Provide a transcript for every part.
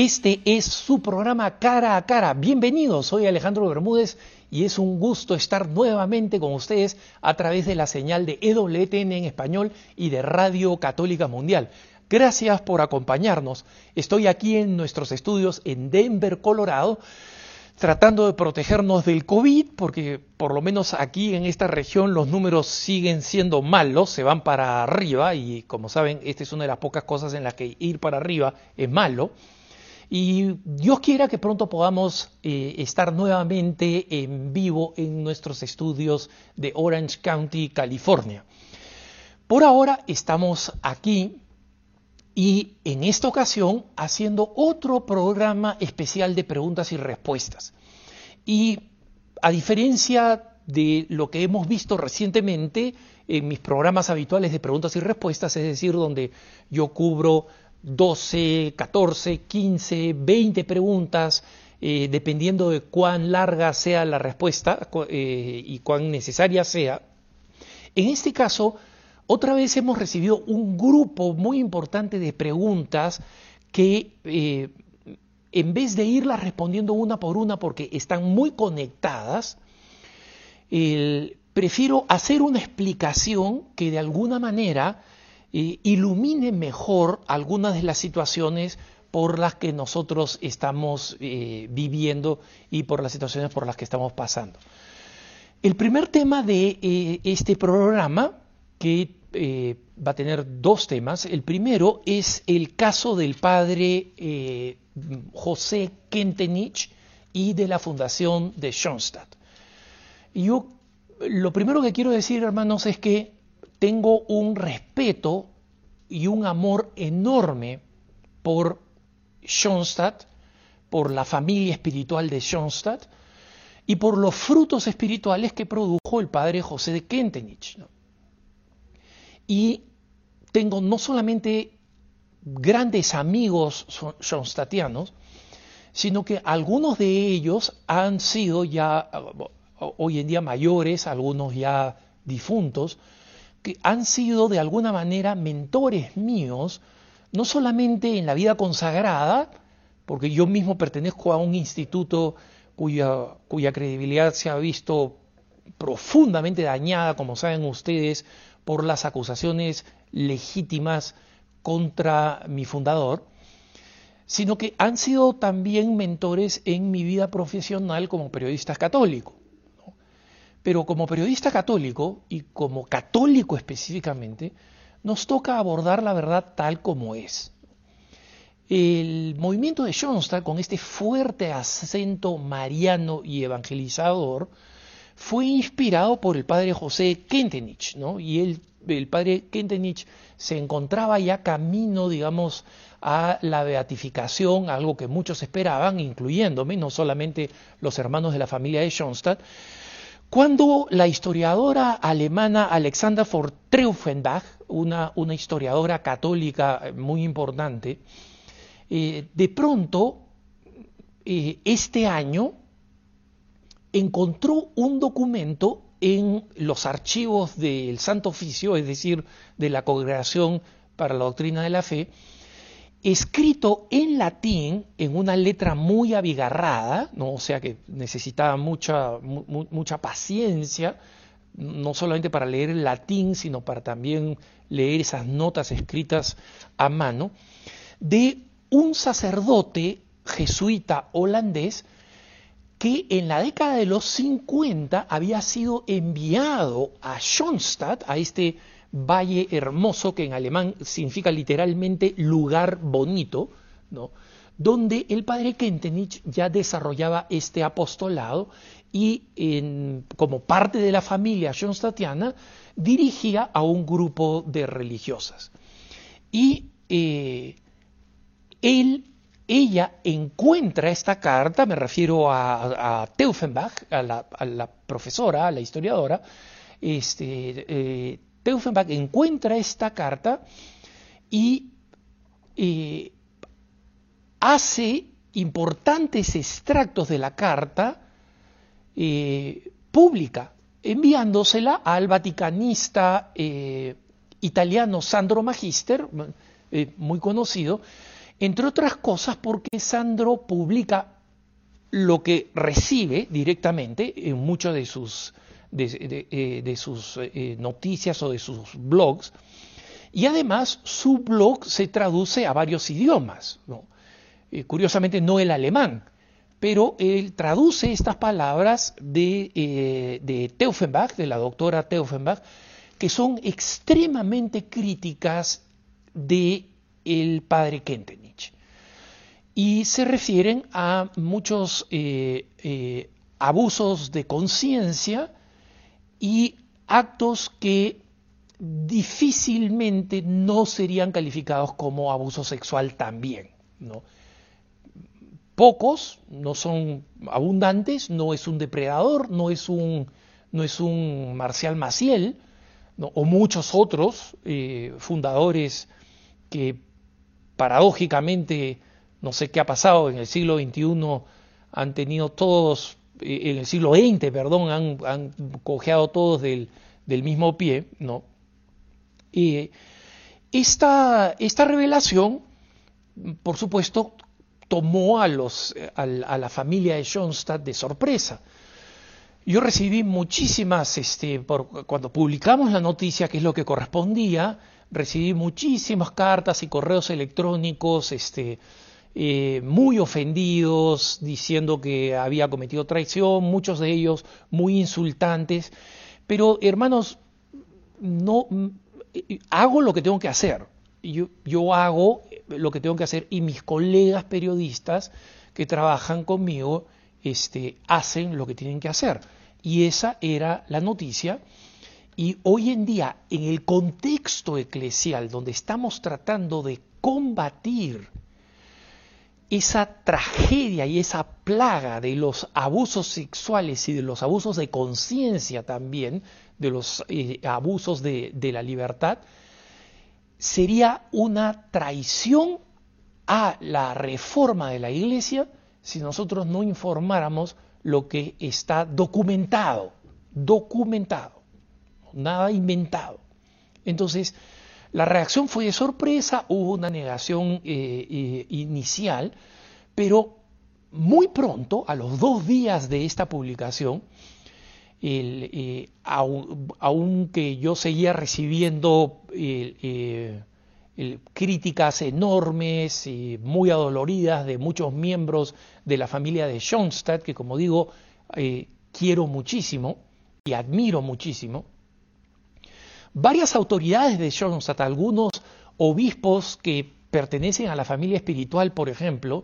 Este es su programa Cara a Cara. Bienvenidos, soy Alejandro Bermúdez y es un gusto estar nuevamente con ustedes a través de la señal de EWTN en español y de Radio Católica Mundial. Gracias por acompañarnos. Estoy aquí en nuestros estudios en Denver, Colorado, tratando de protegernos del COVID, porque por lo menos aquí en esta región los números siguen siendo malos, se van para arriba y como saben, esta es una de las pocas cosas en las que ir para arriba es malo. Y Dios quiera que pronto podamos eh, estar nuevamente en vivo en nuestros estudios de Orange County, California. Por ahora estamos aquí y en esta ocasión haciendo otro programa especial de preguntas y respuestas. Y a diferencia de lo que hemos visto recientemente en mis programas habituales de preguntas y respuestas, es decir, donde yo cubro 12, 14, 15, 20 preguntas, eh, dependiendo de cuán larga sea la respuesta eh, y cuán necesaria sea. En este caso, otra vez hemos recibido un grupo muy importante de preguntas que eh, en vez de irlas respondiendo una por una porque están muy conectadas, prefiero hacer una explicación que de alguna manera ilumine mejor algunas de las situaciones por las que nosotros estamos eh, viviendo y por las situaciones por las que estamos pasando. El primer tema de eh, este programa, que eh, va a tener dos temas, el primero es el caso del padre José Kentenich y de la fundación de Schoenstatt. Yo lo primero que quiero decir, hermanos, es que tengo un respeto y un amor enorme por Schoenstatt, por la familia espiritual de Schoenstatt y por los frutos espirituales que produjo el padre José de Kentenich. Y tengo no solamente grandes amigos schoenstattianos, sino que algunos de ellos han sido ya hoy en día mayores, algunos ya difuntos, que han sido de alguna manera mentores míos, no solamente en la vida consagrada, porque yo mismo pertenezco a un instituto cuya, cuya credibilidad se ha visto profundamente dañada, como saben ustedes, por las acusaciones legítimas contra mi fundador, sino que han sido también mentores en mi vida profesional como periodista católico. Pero como periodista católico y como católico específicamente, nos toca abordar la verdad tal como es. El movimiento de Schoenstatt, con este fuerte acento mariano y evangelizador, fue inspirado por el padre José Kentenich, ¿no? Y el, padre Kentenich se encontraba ya camino, digamos, a la beatificación, algo que muchos esperaban, incluyéndome, no solamente los hermanos de la familia de Schoenstatt, cuando la historiadora alemana Alexander von Treufenbach, una, una historiadora católica muy importante, eh, de pronto, eh, este año, encontró un documento en los archivos del Santo Oficio, es decir, de la Congregación para la Doctrina de la Fe, escrito en latín, en una letra muy abigarrada, ¿no? o sea que necesitaba mucha, mucha paciencia, no solamente para leer el latín, sino para también leer esas notas escritas a mano, de un sacerdote jesuita holandés que en la década de los 50 había sido enviado a Schoenstatt, a este valle hermoso, que en alemán significa literalmente lugar bonito, ¿no? donde el padre Kentenich ya desarrollaba este apostolado y como parte de la familia schoenstattiana dirigía a un grupo de religiosas. Y eh, él, ella encuentra esta carta, me refiero a, a Teufenbach, a la, profesora, a la historiadora, este, eh, Teufenbach encuentra esta carta y eh, hace importantes extractos de la carta eh, pública, enviándosela al vaticanista eh, italiano Sandro Magister, muy conocido, entre otras cosas porque Sandro publica lo que recibe directamente en muchos de sus, de, eh, sus eh, noticias o de sus blogs, y además su blog se traduce a varios idiomas, eh, curiosamente no el alemán, pero él traduce estas palabras de, de Teufenbach, de la doctora Teufenbach, que son extremadamente críticas de el padre Kentenich. Y se refieren a muchos eh, eh, abusos de conciencia y actos que difícilmente no serían calificados como abuso sexual también. ¿no? Pocos, no son abundantes, no es un depredador, no es un, no es un Marcial Maciel, o muchos otros eh, fundadores que paradójicamente, no sé qué ha pasado, en el siglo XXI han tenido todos, en el siglo XX, perdón, han, cojeado todos del, mismo pie, ¿no? Y esta, esta revelación, por supuesto, tomó a, los, a, la familia de Schoenstatt de sorpresa. Yo recibí muchísimas, este, por, cuando publicamos la noticia, que es lo que correspondía, recibí muchísimas cartas y correos electrónicos, este, eh, muy ofendidos, diciendo que había cometido traición, muchos de ellos muy insultantes. Pero, hermanos, no eh, hago lo que tengo que hacer. Yo, yo hago lo que tengo que hacer y mis colegas periodistas que trabajan conmigo este, hacen lo que tienen que hacer. Y esa era la noticia. Y hoy en día, en el contexto eclesial, donde estamos tratando de combatir esa tragedia y esa plaga de los abusos sexuales y de los abusos de conciencia también, de los eh, abusos de, de la libertad, sería una traición a la reforma de la Iglesia si nosotros no informáramos lo que está documentado, documentado, nada inventado. Entonces, la reacción fue de sorpresa, hubo una negación eh, eh, inicial, pero muy pronto, a los dos días de esta publicación, eh, aunque yo seguía recibiendo críticas enormes y muy adoloridas de muchos miembros de la familia de Schoenstatt, que como digo, quiero muchísimo y admiro muchísimo. Varias autoridades de Schoenstatt, algunos obispos que pertenecen a la familia espiritual, por ejemplo,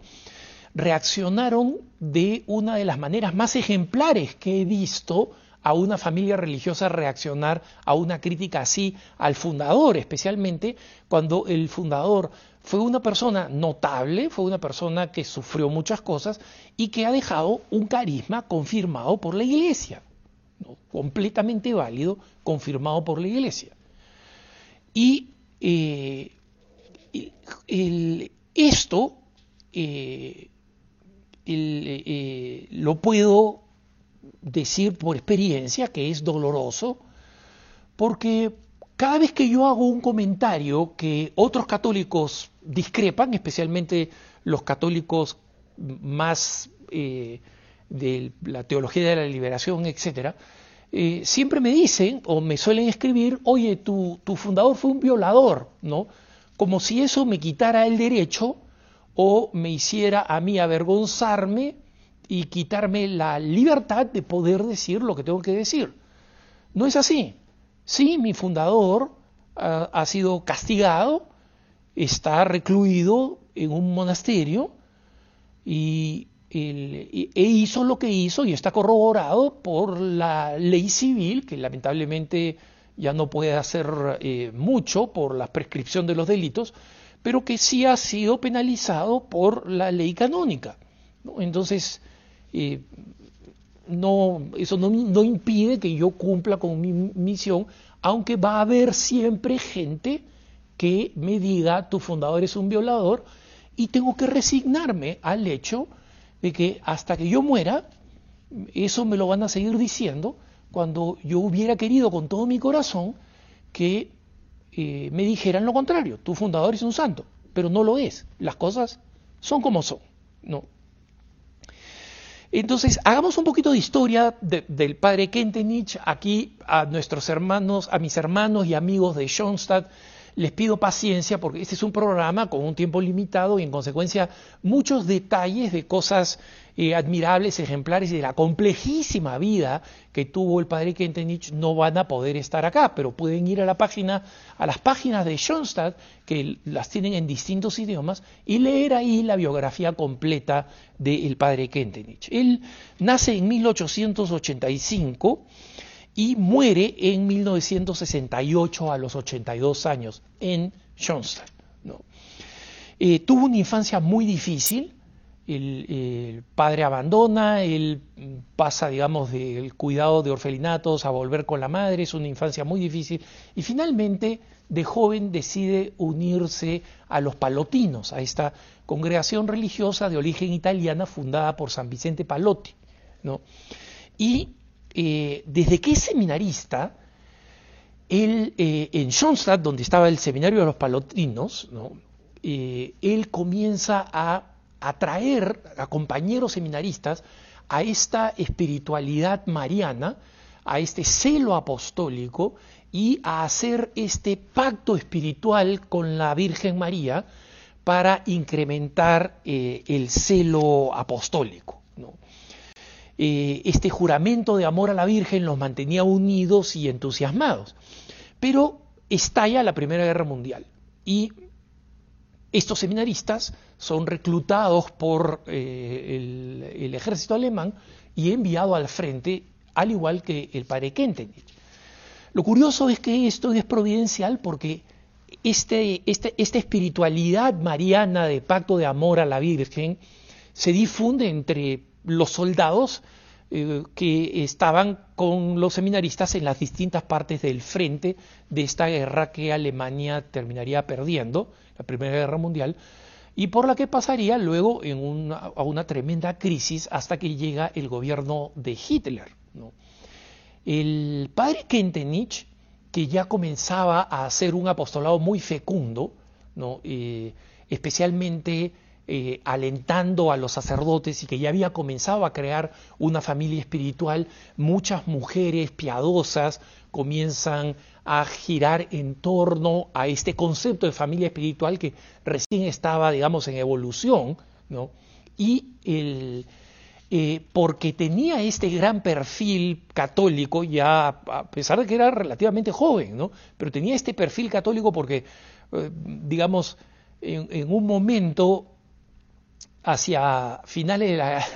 reaccionaron de una de las maneras más ejemplares que he visto a una familia religiosa reaccionar a una crítica así al fundador, especialmente cuando el fundador fue una persona notable, fue una persona que sufrió muchas cosas y que ha dejado un carisma confirmado por la iglesia, completamente válido, confirmado por la iglesia. Y eh, esto eh, eh, lo puedo decir por experiencia que es doloroso, porque cada vez que yo hago un comentario que otros católicos discrepan, especialmente los católicos más de la teología de la liberación, etc., eh, siempre me dicen o me suelen escribir, oye, tu, tu fundador fue un violador, ¿no? Como si eso me quitara el derecho o me hiciera a mí avergonzarme y quitarme la libertad de poder decir lo que tengo que decir. No es así. Sí, mi fundador ah, ha sido castigado, está recluido en un monasterio y, e hizo lo que hizo y está corroborado por la ley civil, que lamentablemente ya no puede hacer eh, mucho por la prescripción de los delitos, pero que sí ha sido penalizado por la ley canónica. Entonces, no, eso no, impide que yo cumpla con mi misión, aunque va a haber siempre gente que me diga tu fundador es un violador y tengo que resignarme al hecho de que hasta que yo muera, eso me lo van a seguir diciendo cuando yo hubiera querido con todo mi corazón que eh, me dijeran lo contrario, tu fundador es un santo. pero no lo es. Las cosas son como son, ¿no? Entonces, hagamos un poquito de historia del padre Kentenich. Aquí a nuestros hermanos, a mis hermanos y amigos de Schoenstatt, les pido paciencia porque este es un programa con un tiempo limitado y en consecuencia muchos detalles de cosas eh, admirables, ejemplares y de la complejísima vida que tuvo el padre Kentenich no van a poder estar acá, pero pueden ir a la página, a las páginas de Schoenstatt, que las tienen en distintos idiomas, y leer ahí la biografía completa del padre Kentenich. Él nace en 1885 y muere en 1968 a los 82 años en Schoenstatt. Eh, tuvo una infancia muy difícil, el, padre abandona, él pasa, digamos, del cuidado de orfelinatos a volver con la madre, es una infancia muy difícil, y finalmente de joven decide unirse a los palotinos, a esta congregación religiosa de origen italiana fundada por San Vicente Palotti. ¿no? Y eh, desde que es seminarista, él, eh, en Schoenstatt, donde estaba el seminario de los palotinos, eh, él comienza a atraer a compañeros seminaristas a esta espiritualidad mariana, a este celo apostólico y a hacer este pacto espiritual con la Virgen María para incrementar el celo apostólico. Eh, este juramento de amor a la Virgen los mantenía unidos y entusiasmados. Pero estalla la Primera Guerra Mundial y estos seminaristas son reclutados por eh, el, ejército alemán y enviados al frente, al igual que el padre Kentenich. Lo curioso es que esto es providencial porque este, este, esta espiritualidad mariana de pacto de amor a la Virgen se difunde entre los soldados eh, que estaban con los seminaristas en las distintas partes del frente de esta guerra que Alemania terminaría perdiendo, la Primera Guerra Mundial, y por la que pasaría luego a una tremenda crisis hasta que llega el gobierno de Hitler. El padre Kentenich, que ya comenzaba a hacer un apostolado muy fecundo, ¿no? Eh, especialmente eh, alentando a los sacerdotes y que ya había comenzado a crear una familia espiritual, muchas mujeres piadosas comienzan a girar en torno a este concepto de familia espiritual que recién estaba, digamos, en evolución, ¿no? Y el, eh, porque tenía este gran perfil católico, ya a pesar de que era relativamente joven, ¿no? Pero tenía este perfil católico porque, eh, digamos, en, un momento hacia finales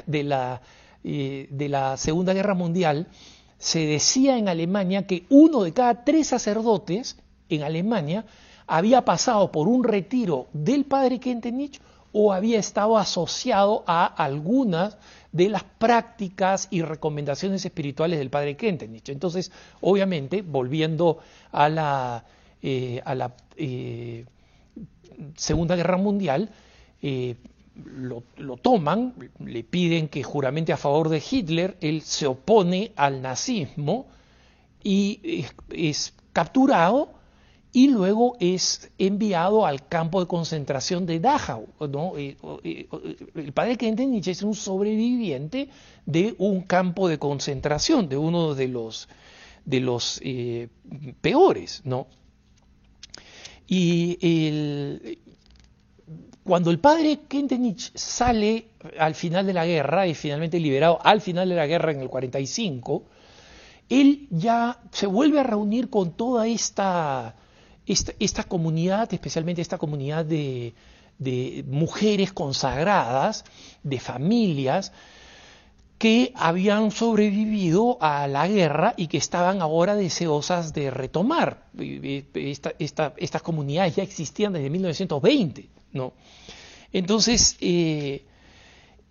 de la, eh, de la, Segunda Guerra Mundial, se decía en Alemania que uno de cada tres sacerdotes en Alemania había pasado por un retiro del padre Kentenich o había estado asociado a algunas de las prácticas y recomendaciones espirituales del padre Kentenich. Entonces, obviamente, volviendo a la, eh, a la eh, Segunda Guerra Mundial, lo, toman, le piden que juramente a favor de Hitler, él se opone al nazismo y es, capturado y luego es enviado al campo de concentración de Dachau. Eh, eh, el padre Kentenich es un sobreviviente de un campo de concentración, de uno de los, de los eh, peores. ¿no? Y el, cuando el padre Kentenich sale al final de la guerra, y finalmente liberado al final de la guerra en el 45, él ya se vuelve a reunir con toda esta, esta, comunidad, especialmente esta comunidad de mujeres consagradas, de familias, que habían sobrevivido a la guerra y que estaban ahora deseosas de retomar. estas comunidades ya existían desde 1920. ¿no? Entonces, eh,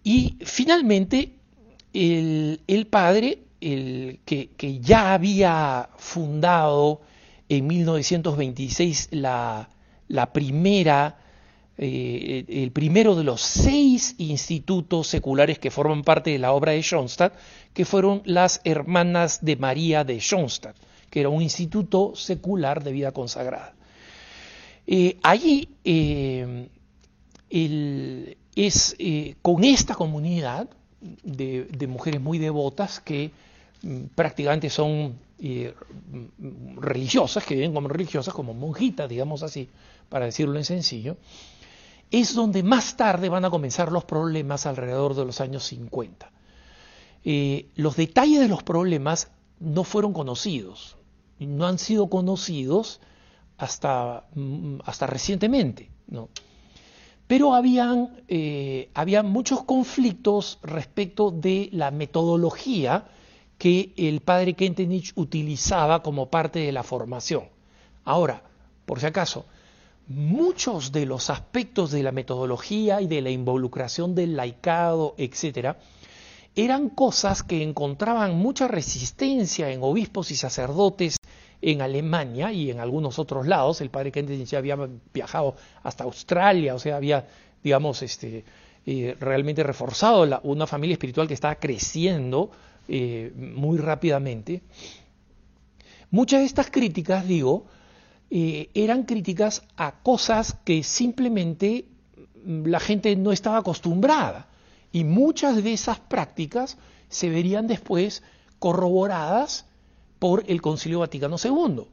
y finalmente, el, padre, el, que, ya había fundado en 1926 la, la primera, eh, el primero de los seis institutos seculares que forman parte de la obra de Schoenstatt, que fueron las Hermanas de María de Schoenstatt, que era un instituto secular de vida consagrada. Eh, allí, eh, es con esta comunidad de, mujeres muy devotas que mm, prácticamente son religiosas, que viven como religiosas, como monjitas, digamos así, para decirlo en sencillo, es donde más tarde van a comenzar los problemas alrededor de los años 50. Eh, los detalles de los problemas no fueron conocidos, no han sido conocidos hasta, mm, hasta recientemente. ¿no? Pero habían, eh, muchos conflictos respecto de la metodología que el padre Kentenich utilizaba como parte de la formación. Ahora, por si acaso, muchos de los aspectos de la metodología y de la involucración del laicado, etcétera, eran cosas que encontraban mucha resistencia en obispos y sacerdotes en Alemania y en algunos otros lados. El padre Kentenich ya había viajado hasta Australia, o sea, había, digamos, este, eh, realmente reforzado una familia espiritual que estaba creciendo eh, muy rápidamente. Muchas de estas críticas, digo, eh, eran críticas a cosas que simplemente mm, la gente no estaba acostumbrada. Y muchas de esas prácticas se verían después corroboradas por el Concilio Vaticano II.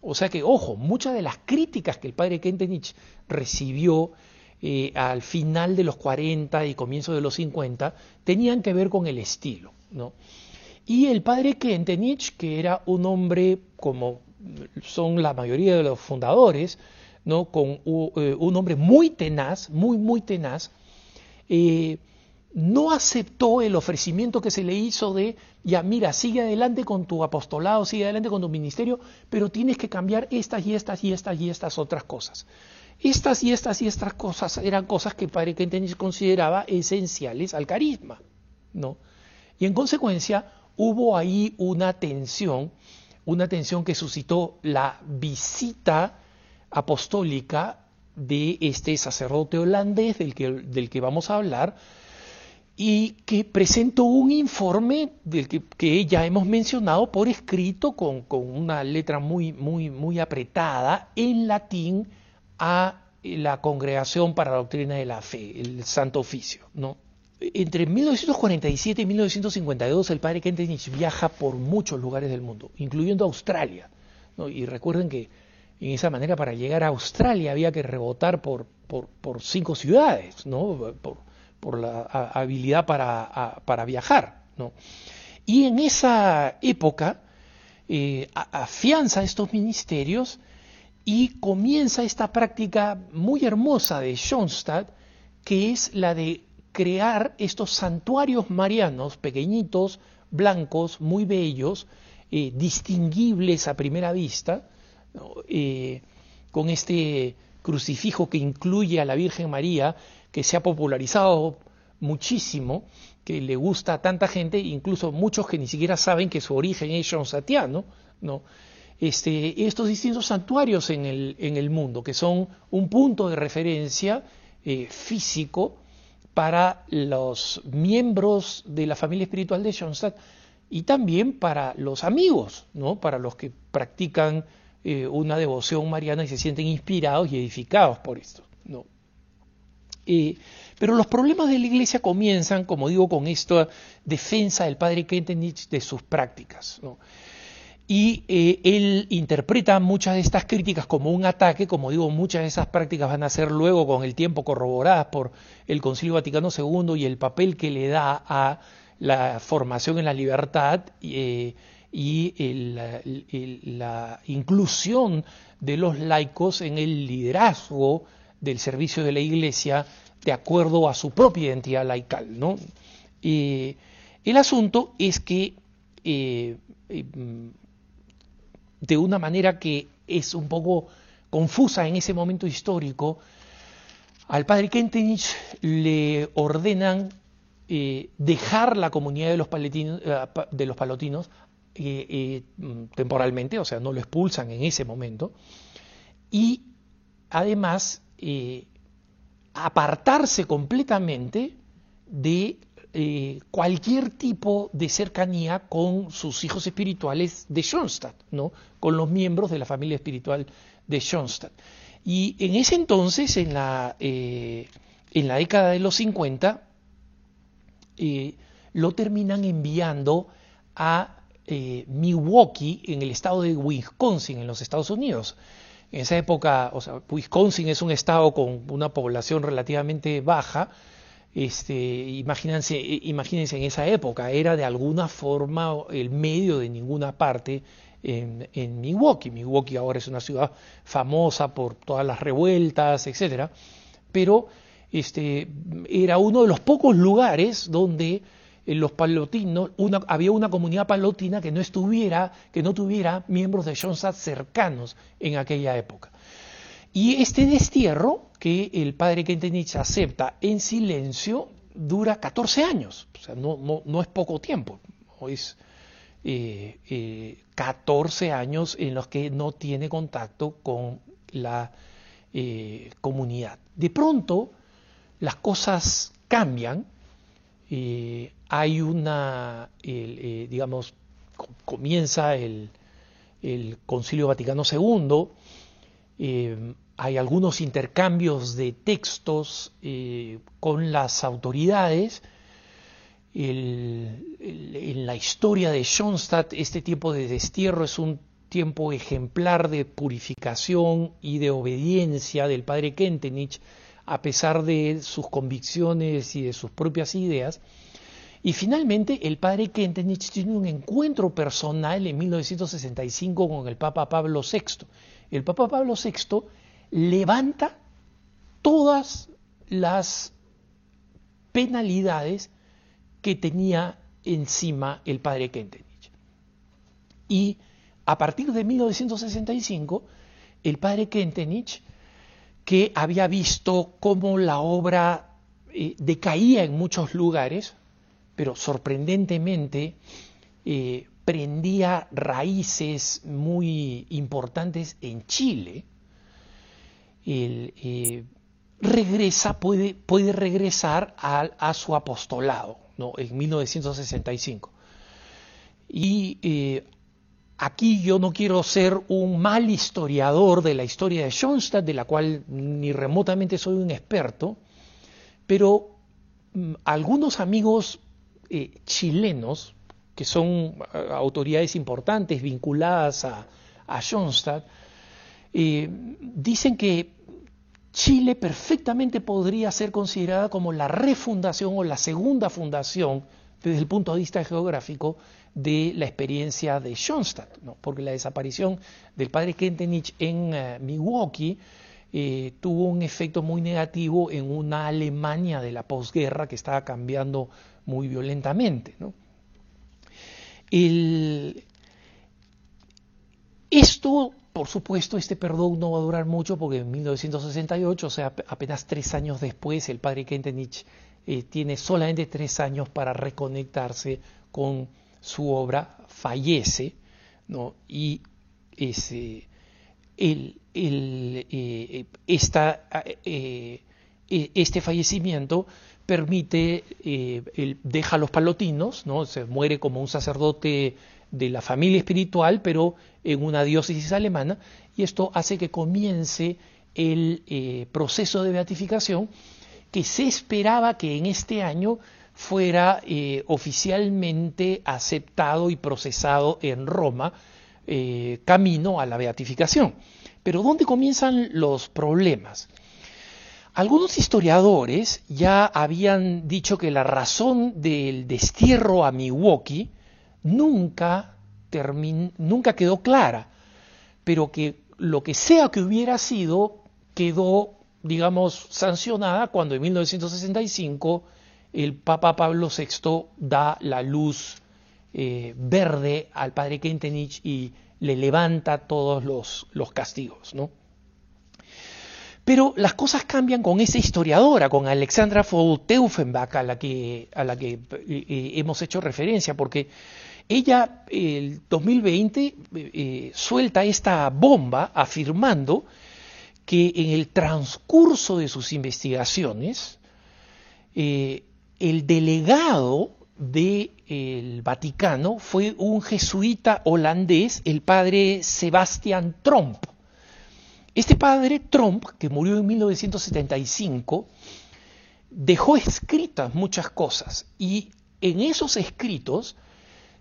O sea que, ojo, muchas de las críticas que el padre Kentenich recibió eh, al final de los 40 y comienzo de los 50 tenían que ver con el estilo. ¿no? Y el padre Kentenich, que era un hombre como son la mayoría de los fundadores, ¿no? con eh, un hombre muy tenaz, muy, muy tenaz, eh, no aceptó el ofrecimiento que se le hizo de, ya mira, sigue adelante con tu apostolado, sigue adelante con tu ministerio, pero tienes que cambiar estas y estas y estas y estas otras cosas. Estas y estas y estas cosas eran cosas que Padre Kentenich consideraba esenciales al carisma, ¿no? Y en consecuencia hubo ahí una tensión una tensión que suscitó la visita apostólica de este sacerdote holandés del que, del que vamos a hablar y que presentó un informe del que, ya hemos mencionado por escrito con, con, una letra muy, muy, muy apretada en latín a la Congregación para la Doctrina de la Fe, el Santo Oficio, ¿no? Entre 1947 y 1952 el padre Kentenich viaja por muchos lugares del mundo, incluyendo Australia. Y recuerden que en esa manera para llegar a Australia había que rebotar por, cinco ciudades, ¿no? por, la habilidad para, para viajar. ¿no? Y en esa época eh, afianza estos ministerios y comienza esta práctica muy hermosa de Schoenstatt, que es la de crear estos santuarios marianos pequeñitos, blancos, muy bellos, eh, distinguibles a primera vista, eh, con este crucifijo que incluye a la Virgen María, que se ha popularizado muchísimo, que le gusta a tanta gente, incluso muchos que ni siquiera saben que su origen es satiano, ¿no? Este, estos distintos santuarios en el, en el, mundo, que son un punto de referencia eh, físico para los miembros de la familia espiritual de Schoenstatt y también para los amigos, ¿no? para los que practican eh, una devoción mariana y se sienten inspirados y edificados por esto. ¿no? Eh, pero los problemas de la iglesia comienzan, como digo, con esta defensa del padre Kentenich de sus prácticas. ¿no? Y eh, él interpreta muchas de estas críticas como un ataque, como digo, muchas de esas prácticas van a ser luego con el tiempo corroboradas por el Concilio Vaticano II y el papel que le da a la formación en la libertad eh, y la inclusión de los laicos en el liderazgo del servicio de la Iglesia de acuerdo a su propia identidad laical. ¿no? Eh, el asunto es que de una manera que es un poco confusa en ese momento histórico, al padre Kentenich le ordenan eh, dejar la comunidad de los, eh, de los palotinos eh, temporalmente, o sea, no lo expulsan en ese momento, y además apartarse completamente de eh, cualquier tipo de cercanía con sus hijos espirituales de Schoenstatt, ¿no? con los miembros de la familia espiritual de Schoenstatt. Y en ese entonces, en la, eh, en la década de los 50, eh, lo terminan enviando a Milwaukee, en el estado de Wisconsin, en los Estados Unidos. En esa época, o sea, Wisconsin es un estado con una población relativamente baja. Este, imagínense, imagínense en esa época, era de alguna forma el medio de ninguna parte en, Milwaukee. Milwaukee ahora es una ciudad famosa por todas las revueltas, etcétera, pero este, era uno de los pocos lugares donde en los palotinos, había una comunidad palotina que no estuviera, que no tuviera miembros de Schoenstatt cercanos en aquella época. Y este destierro que el padre Kentenich acepta en silencio dura 14 años, o sea, no, no, es poco tiempo, es 14 eh, eh, años en los que no tiene contacto con la eh, comunidad. De pronto las cosas cambian hay una, eh, digamos, comienza el, Concilio Vaticano II, eh, hay algunos intercambios de textos eh, con las autoridades. en la historia de Schoenstatt, este tiempo de destierro es un tiempo ejemplar de purificación y de obediencia del padre Kentenich a pesar de sus convicciones y de sus propias ideas. Y finalmente el padre Kentenich tiene un encuentro personal en 1965 con el Papa Pablo VI. El Papa Pablo VI levanta todas las penalidades que tenía encima el padre Kentenich. Y a partir de 1965, el padre Kentenich que había visto cómo la obra eh, decaía en muchos lugares, pero sorprendentemente eh, prendía raíces muy importantes en Chile. Eh, regresa, puede, puede regresar a, su apostolado ¿no? en 1965. Y Aquí yo no quiero ser un mal historiador de la historia de Schoenstatt, de la cual ni remotamente soy un experto, pero mm, algunos amigos eh, chilenos, que son eh, autoridades importantes vinculadas a, a Schoenstatt, eh, dicen que Chile perfectamente podría ser considerada como la refundación o la segunda fundación desde el punto de vista geográfico de la experiencia de Schoenstatt, porque la desaparición del padre Kentenich en eh, Milwaukee eh, tuvo un efecto muy negativo en una Alemania de la posguerra que estaba cambiando muy violentamente. Esto, por supuesto, este perdón no va a durar mucho porque en 1968, o sea, apenas tres años después, el padre Kentenich eh, tiene solamente tres años para reconectarse con su obra, fallece, ¿no? y ese, eh, eh, este fallecimiento permite, deja a los palotinos, ¿no? se muere como un sacerdote de la familia espiritual, pero en una diócesis alemana, y esto hace que comience el proceso de beatificación que se esperaba que en este año fuera eh, oficialmente aceptado y procesado en Roma, eh, camino a la beatificación. Pero ¿dónde comienzan los problemas? Algunos historiadores ya habían dicho que la razón del destierro a Milwaukee nunca, nunca quedó clara, pero que lo que sea que hubiera sido quedó digamos, sancionada cuando en 1965 el Papa Pablo VI da la luz eh, verde al padre Kentenich y le levanta todos los, los castigos, ¿no? Pero las cosas cambian con esa historiadora, con Alexandra von Teufenbach, a la que, a la que eh, eh, hemos hecho referencia, porque ella, el 2020, suelta esta bomba afirmando que en el transcurso de sus investigaciones, eh, el delegado del Vaticano fue un jesuita holandés, el padre Sebastian Tromp. Este padre Tromp, que murió en 1975, dejó escritas muchas cosas y en esos escritos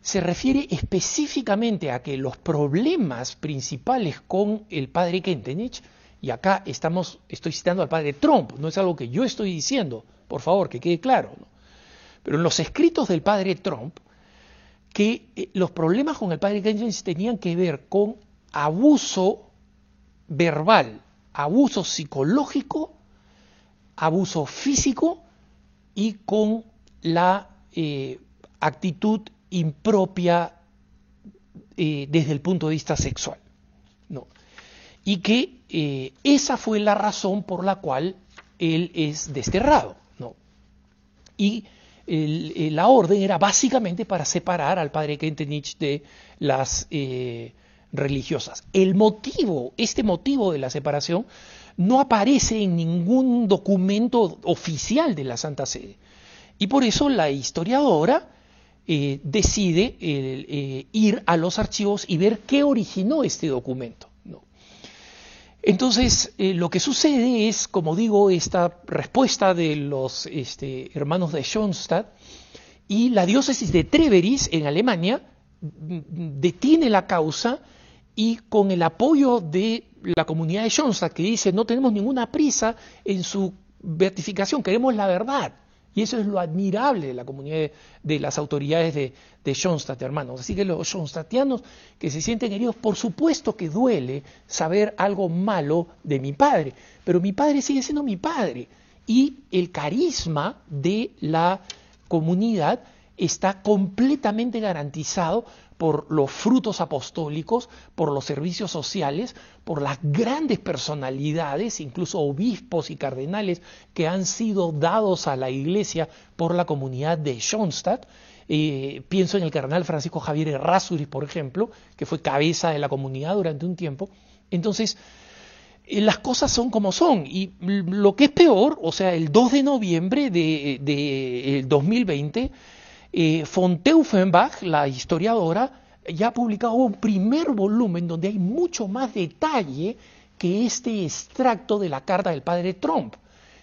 se refiere específicamente a que los problemas principales con el padre Kentenich, y acá estamos, estoy citando al padre Trump, no es algo que yo estoy diciendo, por favor, que quede claro, pero en los escritos del padre Trump, que eh, los problemas con el padre Kentenich tenían que ver con abuso verbal, abuso psicológico, abuso físico y con la eh, actitud impropia eh, desde el punto de vista sexual. ¿no? Y que eh, esa fue la razón por la cual él es desterrado. ¿no? Y la orden era básicamente para separar al padre Kentenich de las religiosas. El motivo, este motivo de la separación, no aparece en ningún documento oficial de la Santa Sede. Y por eso la historiadora eh, decide eh, ir a los archivos y ver qué originó este documento. Entonces, eh, lo que sucede es, como digo, esta respuesta de los este, hermanos de Schoenstatt y la diócesis de Treveris en Alemania detiene la causa y con el apoyo de la comunidad de Schoenstatt que dice no tenemos ninguna prisa en su beatificación, queremos la verdad. Y eso es lo admirable de la comunidad de, las autoridades de, de Schoenstatt, hermanos. Así que los Schoenstattianos que se sienten heridos, por supuesto que duele saber algo malo de mi padre, pero mi padre sigue siendo mi padre. Y el carisma de la comunidad está completamente garantizado por los frutos apostólicos, por los servicios sociales, por las grandes personalidades, incluso obispos y cardenales que han sido dados a la iglesia por la comunidad de Schoenstatt. Eh, pienso en el cardenal Francisco Javier Errázuriz, por ejemplo, que fue cabeza de la comunidad durante un tiempo. Entonces, eh, las cosas son como son. Y lo que es peor, o sea, el 2 de noviembre de, de 2020, eh, von la historiadora, ya ha publicado un primer volumen donde hay mucho más detalle que este extracto de la carta del padre Trump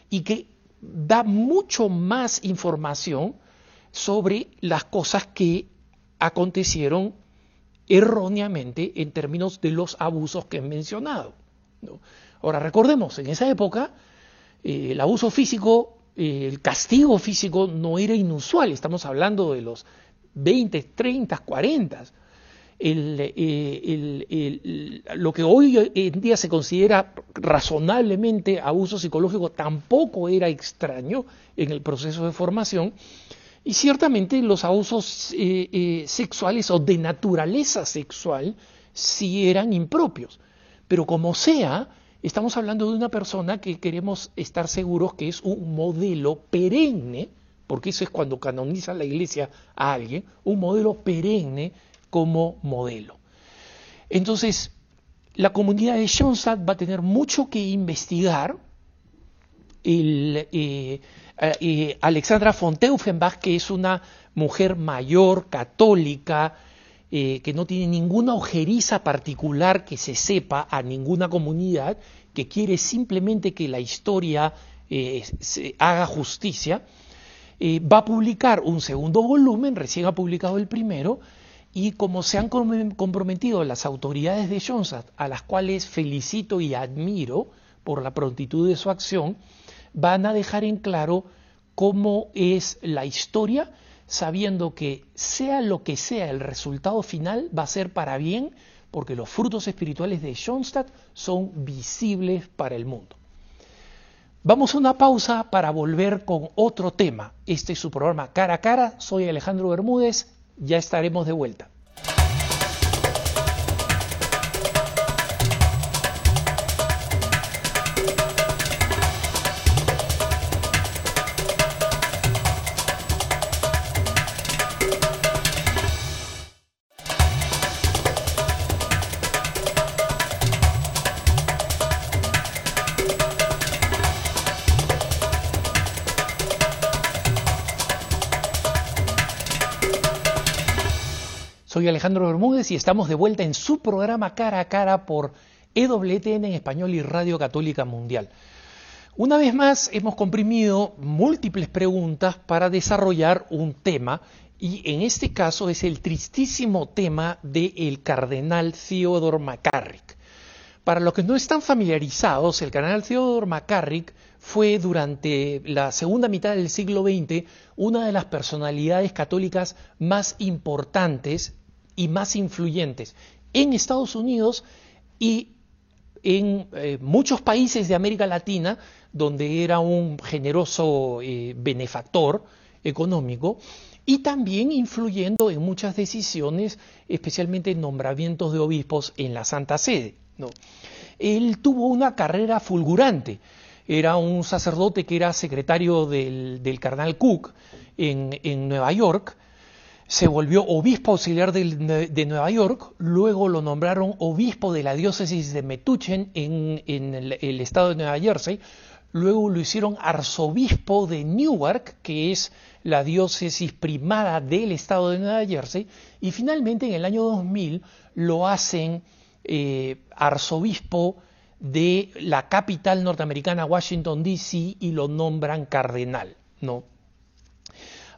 y que da mucho más información sobre las cosas que acontecieron erróneamente en términos de los abusos que he mencionado. Ahora recordemos, en esa época eh, el abuso físico el castigo físico no era inusual, estamos hablando de los 20, 30, 40. lo que hoy en día se considera razonablemente abuso psicológico tampoco era extraño en el proceso de formación y ciertamente los abusos eh, eh, sexuales o de naturaleza sexual sí eran impropios. Pero como sea, Estamos hablando de una persona que queremos estar seguros que es un modelo perenne, porque eso es cuando canoniza la iglesia a alguien, un modelo perenne como modelo. Entonces, la comunidad de Schoenstatt va a tener mucho que investigar. Eh, eh, Alexandra von Teufenbach, que es una mujer mayor, católica, eh, que no tiene ninguna ojeriza particular que se sepa a ninguna comunidad, que quiere simplemente que la historia eh, se haga justicia, eh, va a publicar un segundo volumen, recién ha publicado el primero, y como se han comprometido las autoridades de Schoenstatt, a las cuales felicito y admiro por la prontitud de su acción, van a dejar en claro cómo es la historia sabiendo que sea lo que sea el resultado final va a ser para bien, porque los frutos espirituales de Schoenstatt son visibles para el mundo. Vamos a una pausa para volver con otro tema. Este es su programa Cara a Cara. Soy Alejandro Bermúdez. Ya estaremos de vuelta. Alejandro Bermúdez y estamos de vuelta en su programa Cara a Cara por EWTN en español y Radio Católica Mundial. Una vez más, hemos comprimido múltiples preguntas para desarrollar un tema, y en este caso es el tristísimo tema del cardenal Theodore McCarrick. Para los que no están familiarizados, el cardenal Theodore McCarrick fue durante la segunda mitad del siglo XX una de las personalidades católicas más importantes y más influyentes en Estados Unidos y en eh, muchos países de América Latina, donde era un generoso eh, benefactor económico, y también influyendo en muchas decisiones, especialmente en nombramientos de obispos en la Santa Sede. Él tuvo una carrera fulgurante. Era un sacerdote que era secretario del, del cardenal Cook en, en Nueva York, se volvió obispo auxiliar de, Nueva York, luego lo nombraron obispo de la diócesis de Metuchen en, el, estado de Nueva Jersey, luego lo hicieron arzobispo de Newark, que es la diócesis primada del estado de Nueva Jersey, y finalmente en el año 2000 lo hacen eh, arzobispo de la capital norteamericana, Washington, D.C., y lo nombran cardenal. ¿no?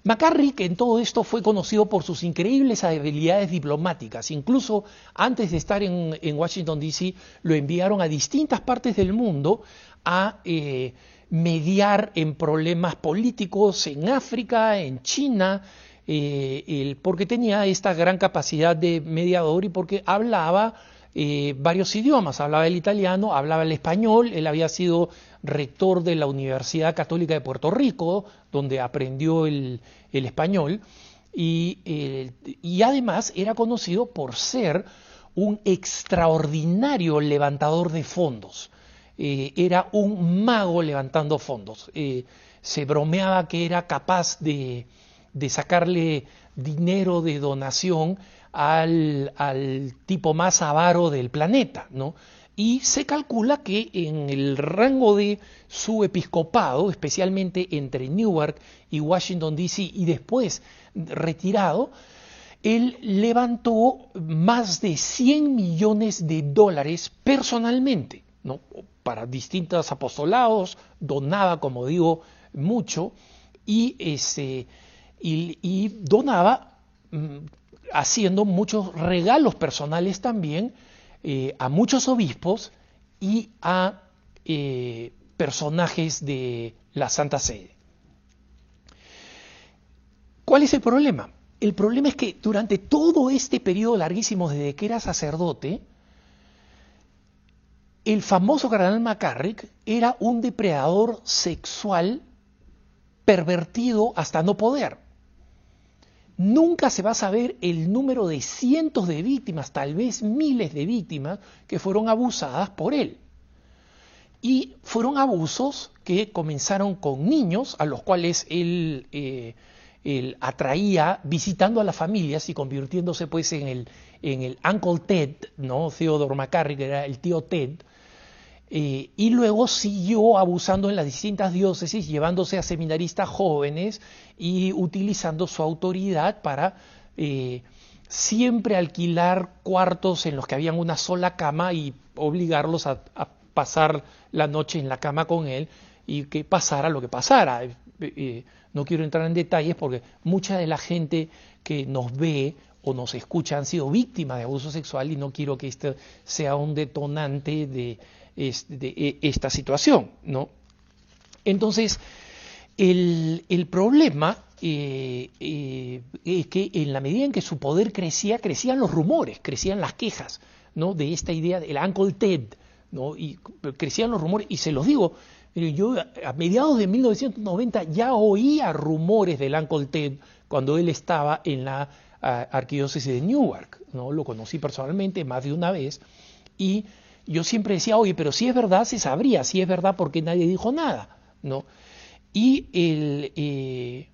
McCarrick en todo esto fue conocido por sus increíbles habilidades diplomáticas. Incluso antes de estar en, Washington, D.C., lo enviaron a distintas partes del mundo a eh, mediar en problemas políticos en África, en China, eh, porque tenía esta gran capacidad de mediador y porque hablaba eh, varios idiomas, hablaba el italiano, hablaba el español, él había sido rector de la Universidad Católica de Puerto Rico, donde aprendió el, español, eh, y, además era conocido por ser un extraordinario levantador de fondos. Eh, era un mago levantando fondos. se bromeaba que era capaz de, de sacarle dinero de donación al, tipo más avaro del planeta, ¿no? Y se calcula que en el rango de su episcopado, especialmente entre Newark y Washington, D.C., y después retirado, él levantó más de 100 millones de dólares personalmente, ¿no? para distintos apostolados, donaba, como digo, mucho, y, ese, y donaba mm, haciendo muchos regalos personales también eh, a muchos obispos y a eh, personajes de la Santa Sede. ¿Cuál es el problema? El problema es que durante todo este periodo larguísimo desde que era sacerdote, el famoso cardenal McCarrick era un depredador sexual pervertido hasta no poder. Nunca se va a saber el número de cientos de víctimas, tal vez miles de víctimas, que fueron abusadas por él. Y fueron abusos que comenzaron con niños a los cuales él, eh, atraía visitando a las familias y convirtiéndose pues en el, en el Uncle Ted, ¿no? Theodore McCarry, que era el tío Ted, eh, y luego siguió abusando en las distintas diócesis, llevándose a seminaristas jóvenes y utilizando su autoridad para eh, siempre alquilar cuartos en los que habían una sola cama y obligarlos a, pasar la noche en la cama con él y que pasara lo que pasara. Eh, no quiero entrar en detalles porque mucha de la gente que nos ve o nos escucha han sido víctimas de abuso sexual y no quiero que esto sea un detonante de, de e, esta situación, ¿no? Entonces, el, problema eh, eh, es que en la medida en que su poder crecía, crecían los rumores, crecían las quejas, ¿no? De esta idea del Uncle Ted, ¿no? Y crecían los rumores, y se los digo, yo a mediados de 1990 ya oía rumores del Uncle Ted cuando él estaba en la arquidiócesis de Newark, ¿no? Lo conocí personalmente más de una vez, y yo siempre decía, oye, pero si es verdad, se sabría, si es verdad, porque nadie dijo nada, ¿no? Y, el, eh,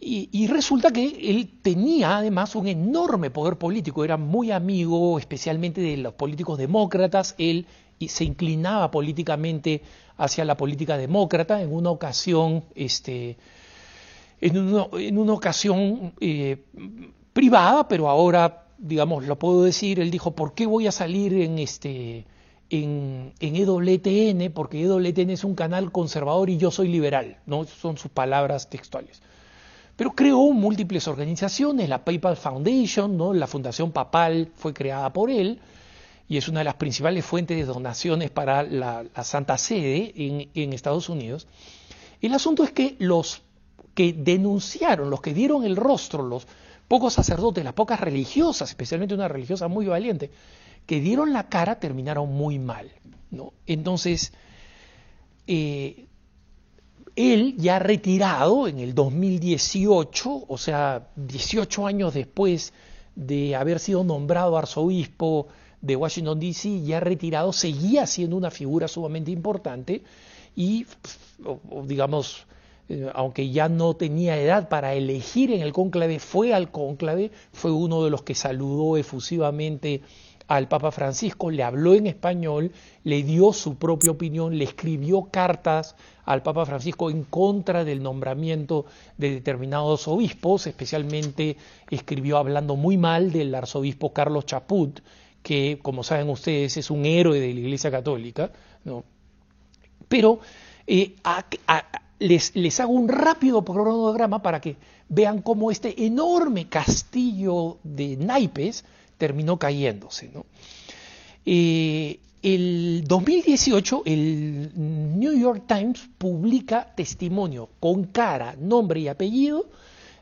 y, resulta que él tenía además un enorme poder político, era muy amigo especialmente de los políticos demócratas, él se inclinaba políticamente hacia la política demócrata, en una ocasión, este, en, en una ocasión eh, privada, pero ahora digamos, lo puedo decir, él dijo, ¿por qué voy a salir en, este, en, en EWTN, porque EWTN es un canal conservador y yo soy liberal, ¿no? son sus palabras textuales. Pero creó múltiples organizaciones, la PayPal Foundation, ¿no? la Fundación Papal fue creada por él, y es una de las principales fuentes de donaciones para la, Santa Sede en, en, Estados Unidos. El asunto es que los que denunciaron, los que dieron el rostro, los pocos sacerdotes, las pocas religiosas, especialmente una religiosa muy valiente, que dieron la cara terminaron muy mal. ¿no? Entonces, eh, él ya retirado en el 2018, o sea, 18 años después de haber sido nombrado arzobispo de Washington, D.C., ya retirado, seguía siendo una figura sumamente importante y, digamos, eh, aunque ya no tenía edad para elegir en el cónclave, fue al cónclave, fue uno de los que saludó efusivamente al Papa Francisco, le habló en español, le dio su propia opinión, le escribió cartas al Papa Francisco en contra del nombramiento de determinados obispos, especialmente escribió hablando muy mal del arzobispo Carlos Chaput, que como saben ustedes es un héroe de la Iglesia Católica, pero eh, les, les hago un rápido cronograma para que vean cómo este enorme castillo de naipes terminó cayéndose. ¿no? Eh, el 2018 el New York Times publica testimonio con cara, nombre y apellido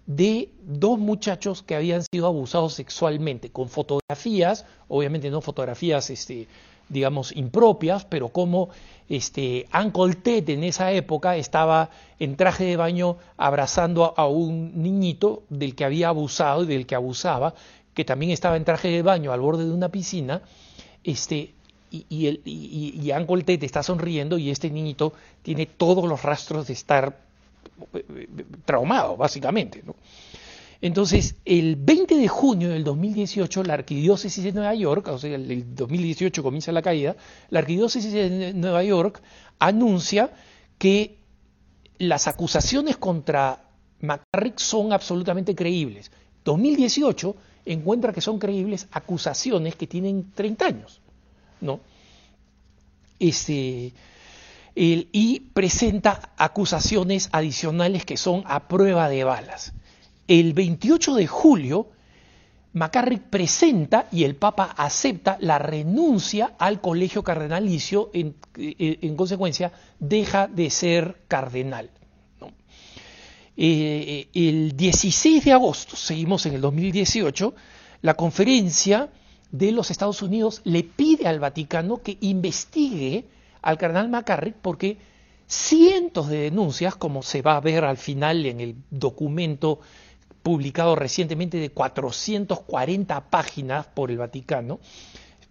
de dos muchachos que habían sido abusados sexualmente, con fotografías, obviamente no fotografías, este, digamos, impropias, pero como este, Uncle en esa época estaba en traje de baño abrazando a un niñito del que había abusado y del que abusaba, que también estaba en traje de baño al borde de una piscina, este, y, y, está sonriendo y este niñito tiene todos los rastros de estar eh, eh, traumado, básicamente. Entonces, el 20 de junio del 2018, la Arquidiócesis de Nueva York, o sea, el 2018 comienza la caída, la Arquidiócesis de Nueva York anuncia que las acusaciones contra McCarrick son absolutamente creíbles. 2018 encuentra que son creíbles acusaciones que tienen 30 años, ¿no? Este, y presenta acusaciones adicionales que son a prueba de balas. El 28 de julio, McCarrick presenta y el Papa acepta la renuncia al colegio cardenalicio, en, en consecuencia deja de ser cardenal. Eh, el 16 de agosto, seguimos en el 2018, la conferencia de los Estados Unidos le pide al Vaticano que investigue al cardenal McCarrick porque cientos de denuncias, como se va a ver al final en el documento publicado recientemente de 440 páginas por el Vaticano,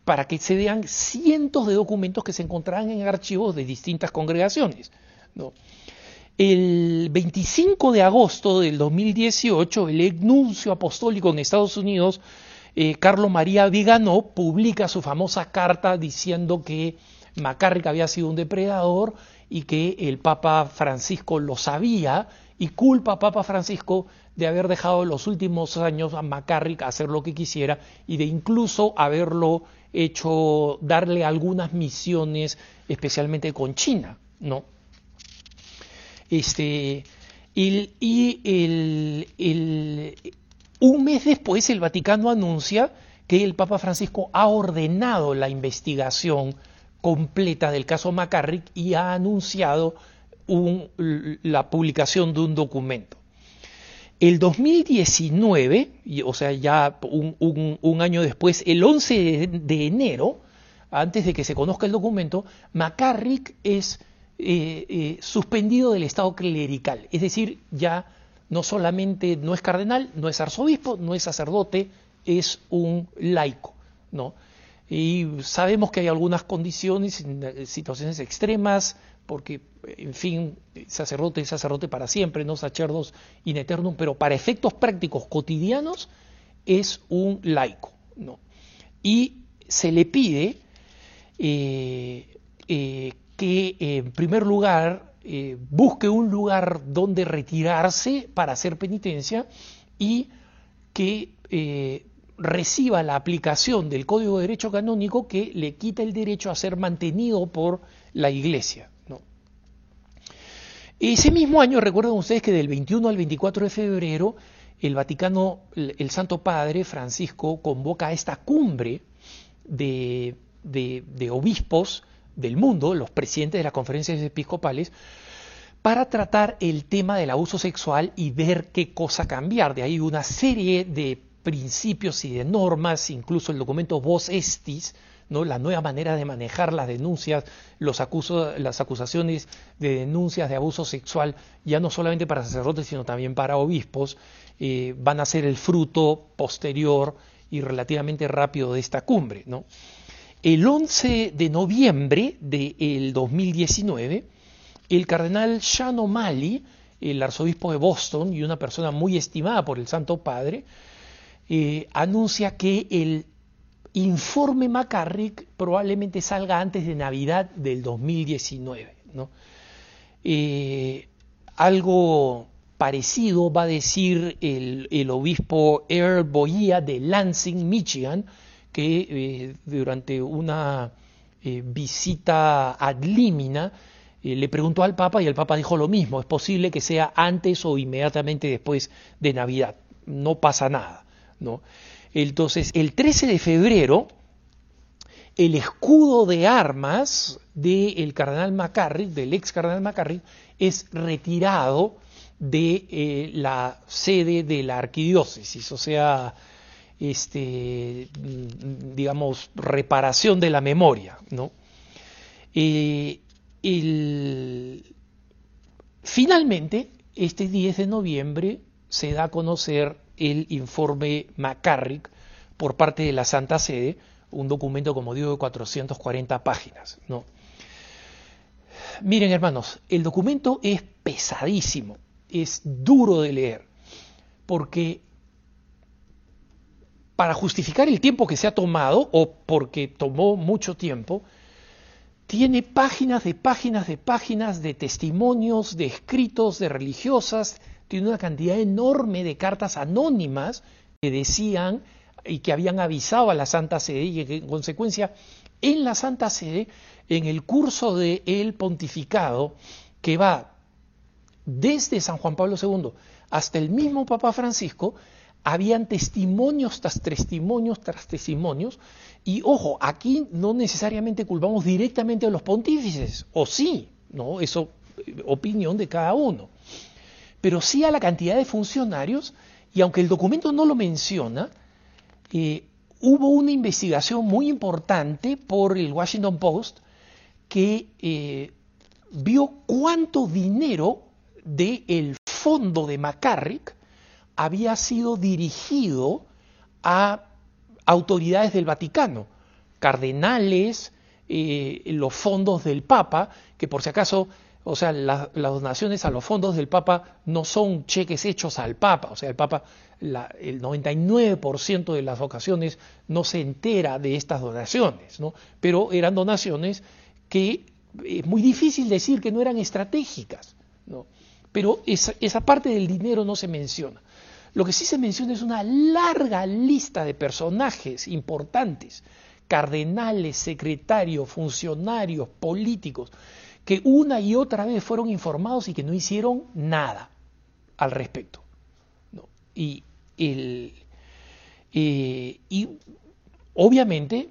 para que se vean cientos de documentos que se encontrarán en archivos de distintas congregaciones. El 25 de agosto del 2018, el egnuncio apostólico en Estados Unidos, eh, Carlos María Viganó, publica su famosa carta diciendo que McCarrick había sido un depredador y que el Papa Francisco lo sabía y culpa a Papa Francisco de haber dejado los últimos años a McCarrick hacer lo que quisiera y de incluso haberlo hecho darle algunas misiones, especialmente con China, ¿no? Este, y el, un mes después el Vaticano anuncia que el Papa Francisco ha ordenado la investigación completa del caso McCarrick y ha anunciado la publicación de un documento. El 2019, o sea, ya un, año después, el 11 de, enero, antes de que se conozca el documento, McCarrick es eh, eh, suspendido del estado clerical, es decir, ya no solamente no es cardenal, no es arzobispo, no es sacerdote, es un laico, ¿no? Y sabemos que hay algunas condiciones, situaciones extremas, porque, en fin, sacerdote es sacerdote para siempre, no sacerdos in eternum, pero para efectos prácticos cotidianos es un laico, ¿no? Y se le pide eh, que en primer lugar eh, busque un lugar donde retirarse para hacer penitencia y que eh, reciba la aplicación del Código de Derecho Canónico que le quita el derecho a ser mantenido por la Iglesia. Ese mismo año, recuerden ustedes que del 21 al 24 de febrero, el Vaticano, el Santo Padre Francisco, convoca a esta cumbre de, de obispos del mundo, los presidentes de las conferencias episcopales, para tratar el tema del abuso sexual y ver qué cosa cambiar. De ahí una serie de principios y de normas, incluso el documento Vos Estis, la nueva manera de manejar las denuncias, los las acusaciones de denuncias de abuso sexual, ya no solamente para sacerdotes, sino también para obispos, eh, van a ser el fruto posterior y relativamente rápido de esta cumbre. ¿no? El 11 de noviembre del 2019, el cardenal Sean O'Malley, el arzobispo de Boston y una persona muy estimada por el Santo Padre, eh, anuncia que el informe McCarrick probablemente salga antes de Navidad del 2019. Eh, algo parecido va a decir el, obispo Earl Boyer de Lansing, Michigan, que eh, durante una eh, visita ad limina le preguntó al Papa y el Papa dijo lo mismo, es posible que sea antes o inmediatamente después de Navidad, no pasa nada. ¿no? Entonces, el 13 de febrero, el escudo de armas del cardenal McCarrick, del ex cardenal McCarrick, es retirado de eh, la sede de la arquidiócesis, o sea, este, digamos, reparación de la memoria. ¿no? Eh, finalmente, este 10 de noviembre se da a conocer el informe McCarrick por parte de la Santa Sede, un documento, como digo, de 440 páginas. Miren, hermanos, el documento es pesadísimo, es duro de leer, porque para justificar el tiempo que se ha tomado, o porque tomó mucho tiempo, tiene páginas de páginas de páginas de testimonios, de escritos, de religiosas, tiene una cantidad enorme de cartas anónimas que decían y que habían avisado a la Santa Sede y que en consecuencia en la Santa Sede, en el curso del pontificado que va desde San Juan Pablo II hasta el mismo Papa Francisco, habían testimonios tras testimonios tras testimonios, y ojo, aquí no necesariamente culpamos directamente a los pontífices, o sí, ¿no? Eso, eh, opinión de cada uno pero sí a la cantidad de funcionarios, y aunque el documento no lo menciona, eh, hubo una investigación muy importante por el Washington Post que eh, vio cuánto dinero del fondo de McCarrick había sido dirigido a autoridades del Vaticano, cardenales, eh, los fondos del Papa, que por si acaso o sea, las donaciones a los fondos del Papa no son cheques hechos al Papa, o sea, el Papa, el 99% de las ocasiones no se entera de estas donaciones, ¿no? pero eran donaciones que es muy difícil decir que no eran estratégicas, ¿no? pero esa, esa parte del dinero no se menciona. Lo que sí se menciona es una larga lista de personajes importantes, cardenales, secretarios, funcionarios, políticos, que una y otra vez fueron informados y que no hicieron nada al respecto. Y, el, eh, y obviamente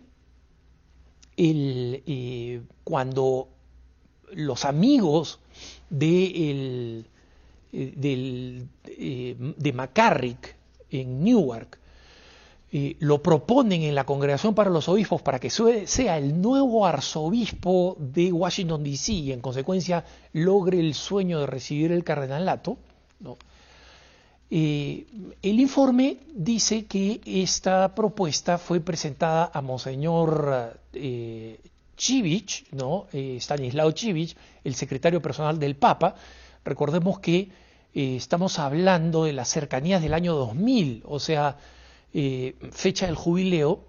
el, eh, cuando los amigos de, el, eh, del, de McCarrick en Newark lo proponen en la Congregación para los Obispos para que sea el nuevo arzobispo de Washington, D.C. y en consecuencia logre el sueño de recibir el cardenalato, eh, el informe dice que esta propuesta fue presentada a Monseñor eh, Chivich, ¿no? Eh, Stanislao Chivich, el secretario personal del Papa. Recordemos que estamos hablando de las cercanías del año 2000, o sea, eh, fecha del jubileo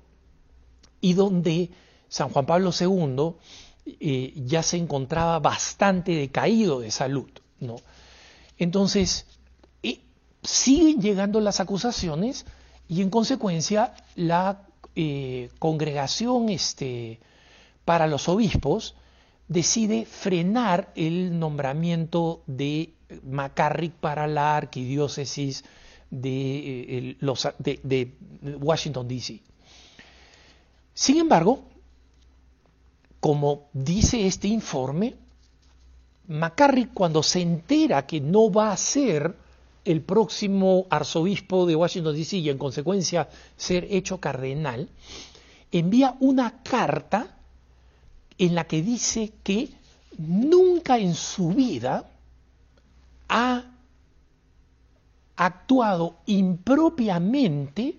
y donde San Juan Pablo II eh, ya se encontraba bastante decaído de salud. ¿no? Entonces, siguen llegando las acusaciones y en consecuencia la eh, congregación este, para los obispos decide frenar el nombramiento de McCarrick para la arquidiócesis de, eh, los, de Washington, D.C. Sin embargo, como dice este informe, McCarrick cuando se entera que no va a ser el próximo arzobispo de Washington, D.C. y en consecuencia ser hecho cardenal, envía una carta en la que dice que nunca en su vida ha actuado impropiamente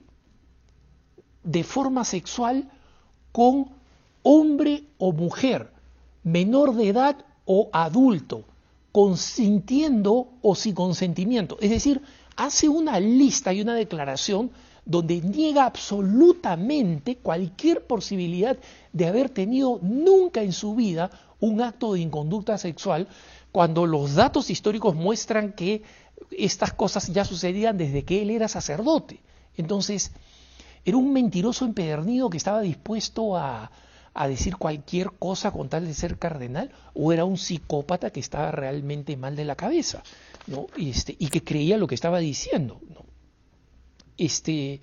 de forma sexual con hombre o mujer, menor de edad o adulto, consintiendo o sin consentimiento. Es decir, hace una lista y una declaración donde niega absolutamente cualquier posibilidad de haber tenido nunca en su vida un acto de inconducta sexual, cuando los datos históricos muestran que estas cosas ya sucedían desde que él era sacerdote. Entonces, era un mentiroso empedernido que estaba dispuesto a, decir cualquier cosa con tal de ser cardenal, o era un psicópata que estaba realmente mal de la cabeza, ¿no? Este, y que creía lo que estaba diciendo. ¿no? Este,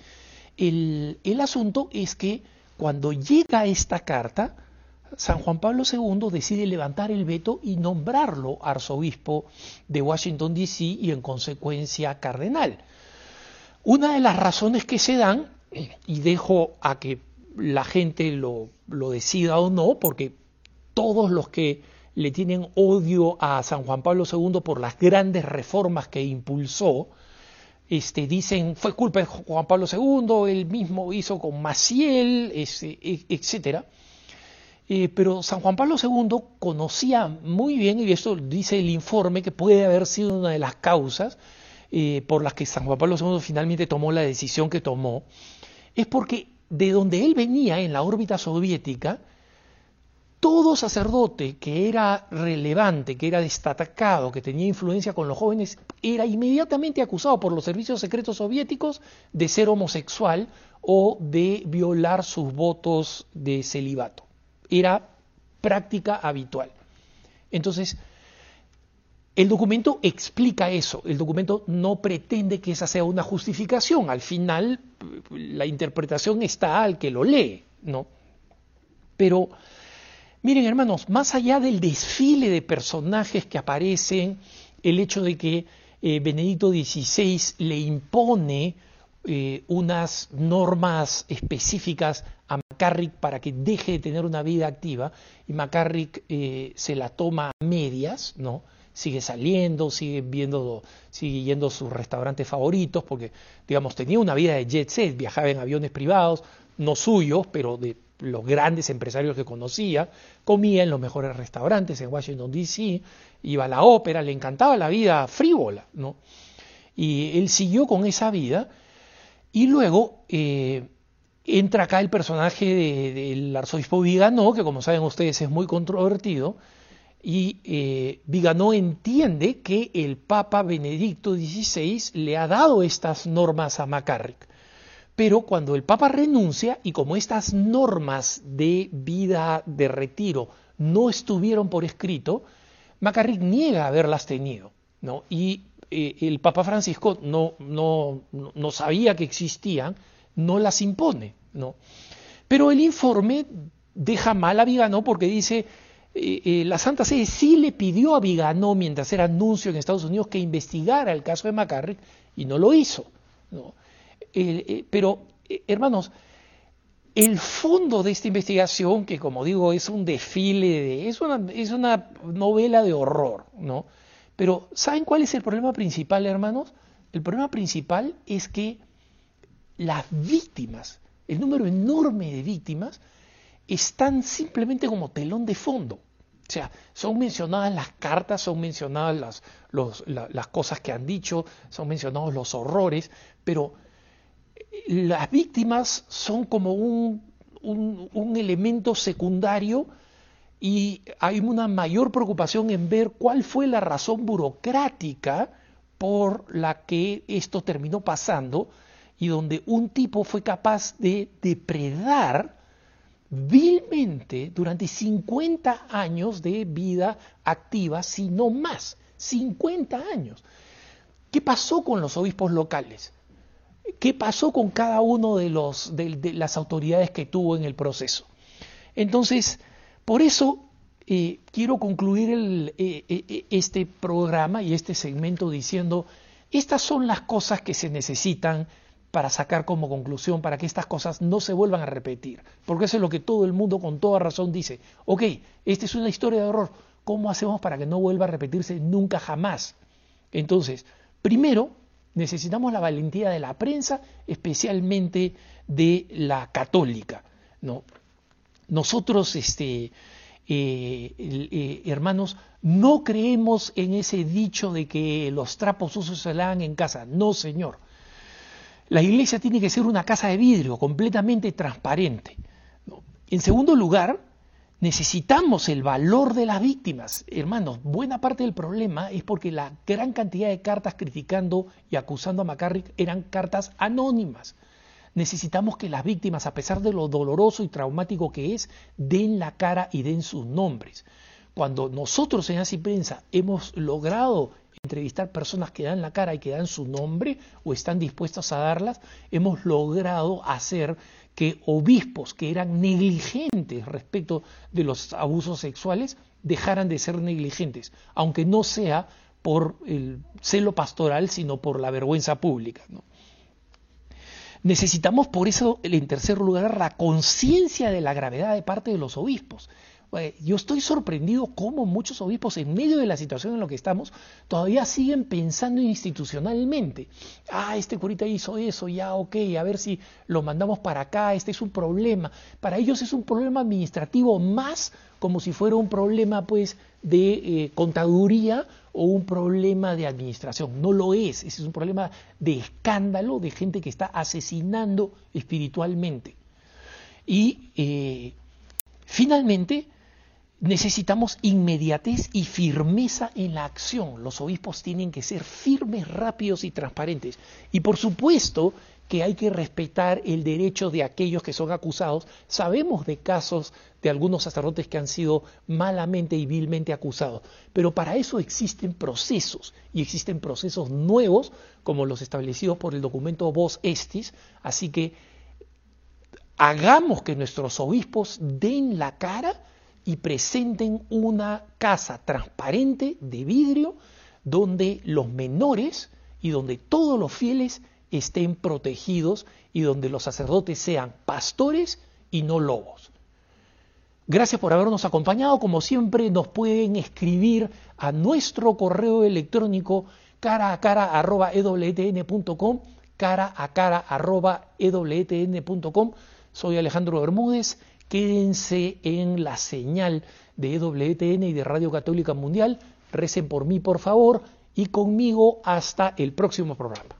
el, el asunto es que cuando llega esta carta, San Juan Pablo II decide levantar el veto y nombrarlo arzobispo de Washington, D.C. y en consecuencia cardenal. Una de las razones que se dan, y dejo a que la gente lo, lo decida o no, porque todos los que le tienen odio a San Juan Pablo II por las grandes reformas que impulsó, este, dicen fue culpa de Juan Pablo II, él mismo hizo con Maciel, este, etc. Pero San Juan Pablo II conocía muy bien, y esto dice el informe, que puede haber sido una de las causas eh, por las que San Juan Pablo II finalmente tomó la decisión que tomó, es porque de donde él venía en la órbita soviética, todo sacerdote que era relevante, que era destacado, que tenía influencia con los jóvenes, era inmediatamente acusado por los servicios secretos soviéticos de ser homosexual o de violar sus votos de celibato. Era práctica habitual. Entonces, el documento explica eso, el documento no pretende que esa sea una justificación, al final la interpretación está al que lo lee, ¿no? Pero, miren hermanos, más allá del desfile de personajes que aparecen, el hecho de que eh, Benedicto XVI le impone eh, unas normas específicas a McCarrick para que deje de tener una vida activa, y McCarrick eh, se la toma a medias, ¿no? sigue saliendo, sigue viendo, sigue yendo a sus restaurantes favoritos, porque, digamos, tenía una vida de jet set, viajaba en aviones privados, no suyos, pero de los grandes empresarios que conocía, comía en los mejores restaurantes en Washington, D.C., iba a la ópera, le encantaba la vida frívola, ¿no? Y él siguió con esa vida, y luego eh, entra acá el personaje del arzobispo Viganó, que como saben ustedes es muy controvertido, y eh, Viganó entiende que el Papa Benedicto XVI le ha dado estas normas a McCarrick. Pero cuando el Papa renuncia y como estas normas de vida de retiro no estuvieron por escrito, McCarrick niega haberlas tenido. ¿no? Y el Papa Francisco no, no, no, sabía que existían, no las impone. ¿no? Pero el informe deja mal a Viganó porque dice eh, eh, la Santa Sede sí le pidió a Viganó, mientras era anuncio en Estados Unidos, que investigara el caso de McCarrick y no lo hizo. Eh, pero, hermanos, el fondo de esta investigación, que como digo es un desfile, de, es, una, es una novela de horror, ¿no? Pero ¿saben cuál es el problema principal, hermanos? El problema principal es que las víctimas, el número enorme de víctimas, están simplemente como telón de fondo. O sea, son mencionadas las cartas, son mencionadas las, las cosas que han dicho, son mencionados los horrores, pero eh, las víctimas son como un, un, elemento secundario y hay una mayor preocupación en ver cuál fue la razón burocrática por la que esto terminó pasando y donde un tipo fue capaz de depredar vilmente durante 50 años de vida activa, si no más, 50 años. ¿Qué pasó con los obispos locales? ¿Qué pasó con cada uno de, los, de, las autoridades que tuvo en el proceso? Entonces, por eso eh, quiero concluir eh, eh, este programa y este segmento diciendo, estas son las cosas que se necesitan para sacar como conclusión, para que estas cosas no se vuelvan a repetir. Porque eso es lo que todo el mundo con toda razón dice. Ok, esta es una historia de horror. ¿Cómo hacemos para que no vuelva a repetirse nunca jamás? Entonces, primero, necesitamos la valentía de la prensa, especialmente de la católica. ¿no? Nosotros, este, eh, eh, hermanos, no creemos en ese dicho de que los trapos sucios se lavan en casa. No, señor. La iglesia tiene que ser una casa de vidrio, completamente transparente. En segundo lugar, necesitamos el valor de las víctimas. Hermanos, buena parte del problema es porque la gran cantidad de cartas criticando y acusando a McCarrick eran cartas anónimas. Necesitamos que las víctimas, a pesar de lo doloroso y traumático que es, den la cara y den sus nombres. Cuando nosotros en Así Prensa hemos logrado entrevistar personas que dan la cara y que dan su nombre o están dispuestos a darlas, hemos logrado hacer que obispos que eran negligentes respecto de los abusos sexuales dejaran de ser negligentes, aunque no sea por el celo pastoral, sino por la vergüenza pública. Necesitamos por eso, en tercer lugar, la conciencia de la gravedad de parte de los obispos. Eh, yo estoy sorprendido cómo muchos obispos, en medio de la situación en la que estamos, todavía siguen pensando institucionalmente. Ah, este curita hizo eso, ya, ok, a ver si lo mandamos para acá, este es un problema. Para ellos es un problema administrativo más como si fuera un problema, pues, de eh, contaduría o un problema de administración. No lo es, ese es un problema de escándalo, de gente que está asesinando espiritualmente. Y eh, finalmente, necesitamos inmediatez y firmeza en la acción. Los obispos tienen que ser firmes, rápidos y transparentes. Y por supuesto que hay que respetar el derecho de aquellos que son acusados. Sabemos de casos de algunos sacerdotes que han sido malamente y vilmente acusados, pero para eso existen procesos y existen procesos nuevos como los establecidos por el documento Vos Estis, así que hagamos que nuestros obispos den la cara y presenten una casa transparente de vidrio donde los menores y donde todos los fieles estén protegidos y donde los sacerdotes sean pastores y no lobos. Gracias por habernos acompañado. Como siempre, nos pueden escribir a nuestro correo electrónico cara a cara arroba ewtn.com, cara a cara arroba ewtn.com. Soy Alejandro Bermúdez Quédense en la señal de EWTN y de Radio Católica Mundial. Recen por mí, por favor, y conmigo hasta el próximo programa.